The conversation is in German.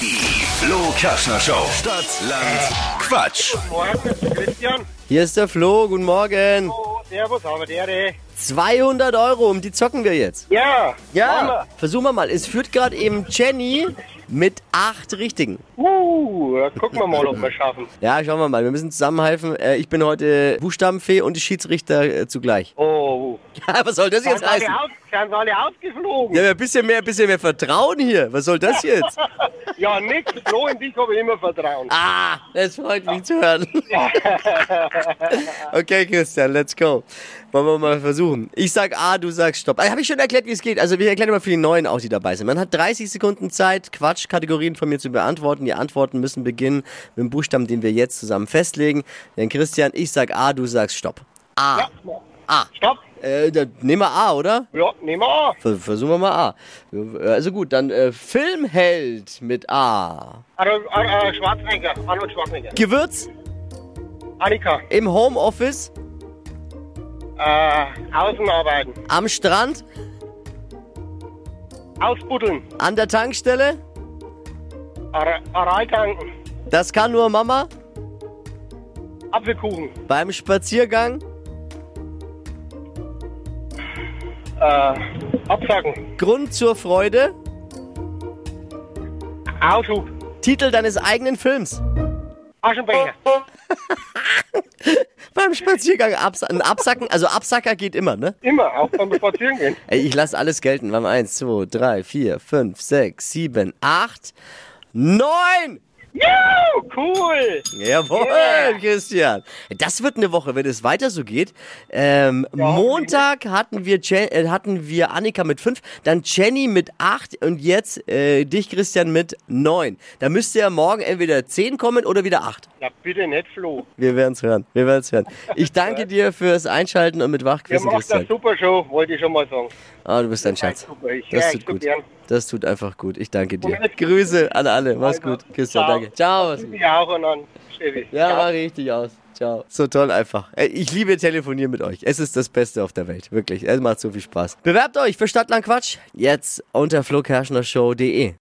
Die Flo Kaschner Show. Stadt, Land, Quatsch. Morgen, Christian. Hier ist der Flo, guten Morgen. Oh, servus, haben wir der. 200 Euro, um die zocken wir jetzt. Ja, Ja, versuchen wir mal. Es führt gerade eben Jenny mit acht Richtigen. Uh, gucken wir mal, ob wir schaffen. Ja, schauen wir mal. Wir müssen zusammenhelfen. Äh, Ich bin heute Buchstabenfee und die Schiedsrichter äh, zugleich. Oh, Ja, was soll das sind jetzt alle, heißen? aus, sind alle ausgeflogen? Ja, ein bisschen mehr, ein bisschen mehr Vertrauen hier. Was soll das jetzt? Ja, nix. Flo, in dich habe ich immer Vertrauen. Ah, das freut mich zu hören. okay, Christian, let's go. Wollen wir mal versuchen. Ich sag A, du sagst Stopp. Habe ich schon erklärt, wie es geht. Also wir erklären immer für die Neuen auch, die dabei sind. Man hat 30 Sekunden Zeit, Quatschkategorien von mir zu beantworten. Die Antworten müssen beginnen mit dem Buchstaben, den wir jetzt zusammen festlegen. Denn Christian, ich sag A, du sagst Stopp. A. Ja. A. Stopp. Äh, nehmen wir A, oder? Ja, nehmen wir an. Ver- Versuchen wir mal A. Also gut, dann äh, Filmheld mit A. Arnold, Ar- äh, Schwarzenegger. Arnold Schwarzenegger. Gewürz Annika. im Homeoffice, Äh, Außenarbeiten. am Strand, Ausbuddeln. an der Tankstelle. Ar- Areitanken. Das kann nur Mama. Apfelkuchen. Beim Spaziergang. Äh, Absacken. Grund zur Freude. Aushub. Titel deines eigenen Films. Aschenbecher. Beim Spaziergang absa ein Absacken. Also Absacker geht immer, ne? Immer, auch beim Spazierengehen. Ey, ich lasse alles gelten. Wir haben eins, zwei, drei, vier, fünf, sechs, sieben, acht, neun. Juhu, cool. Jawohl, Yeah. Christian. Das wird eine Woche, wenn es weiter so geht. Ähm, Montag hatten wir, äh, hatten wir Annika mit fünf, dann Jenny mit acht und jetzt äh, dich, Christian, mit neun. Da müsste ja morgen entweder zehn kommen oder wieder acht. Ja, bitte nicht, Flo. Wir werden's hören. Wir werden's hören. Ich danke dir fürs Einschalten und mit Wachquissen, Christian. eine super Show, wollte ich schon mal sagen. Ah, du bist ein Schatz. Ich, Das ja, tut gut. gern. Das tut einfach gut. Ich danke dir. Grüße an alle. Mach's Also, gut. Christian, ciao. danke. Ciao. Auch und an Steffi. Ja, war richtig aus. Ciao. So toll einfach. Ich liebe telefonieren mit euch. Es ist das Beste auf der Welt. Wirklich. Es macht so viel Spaß. Bewerbt euch für Stadtland Quatsch. Jetzt unter flokerschnershow.de.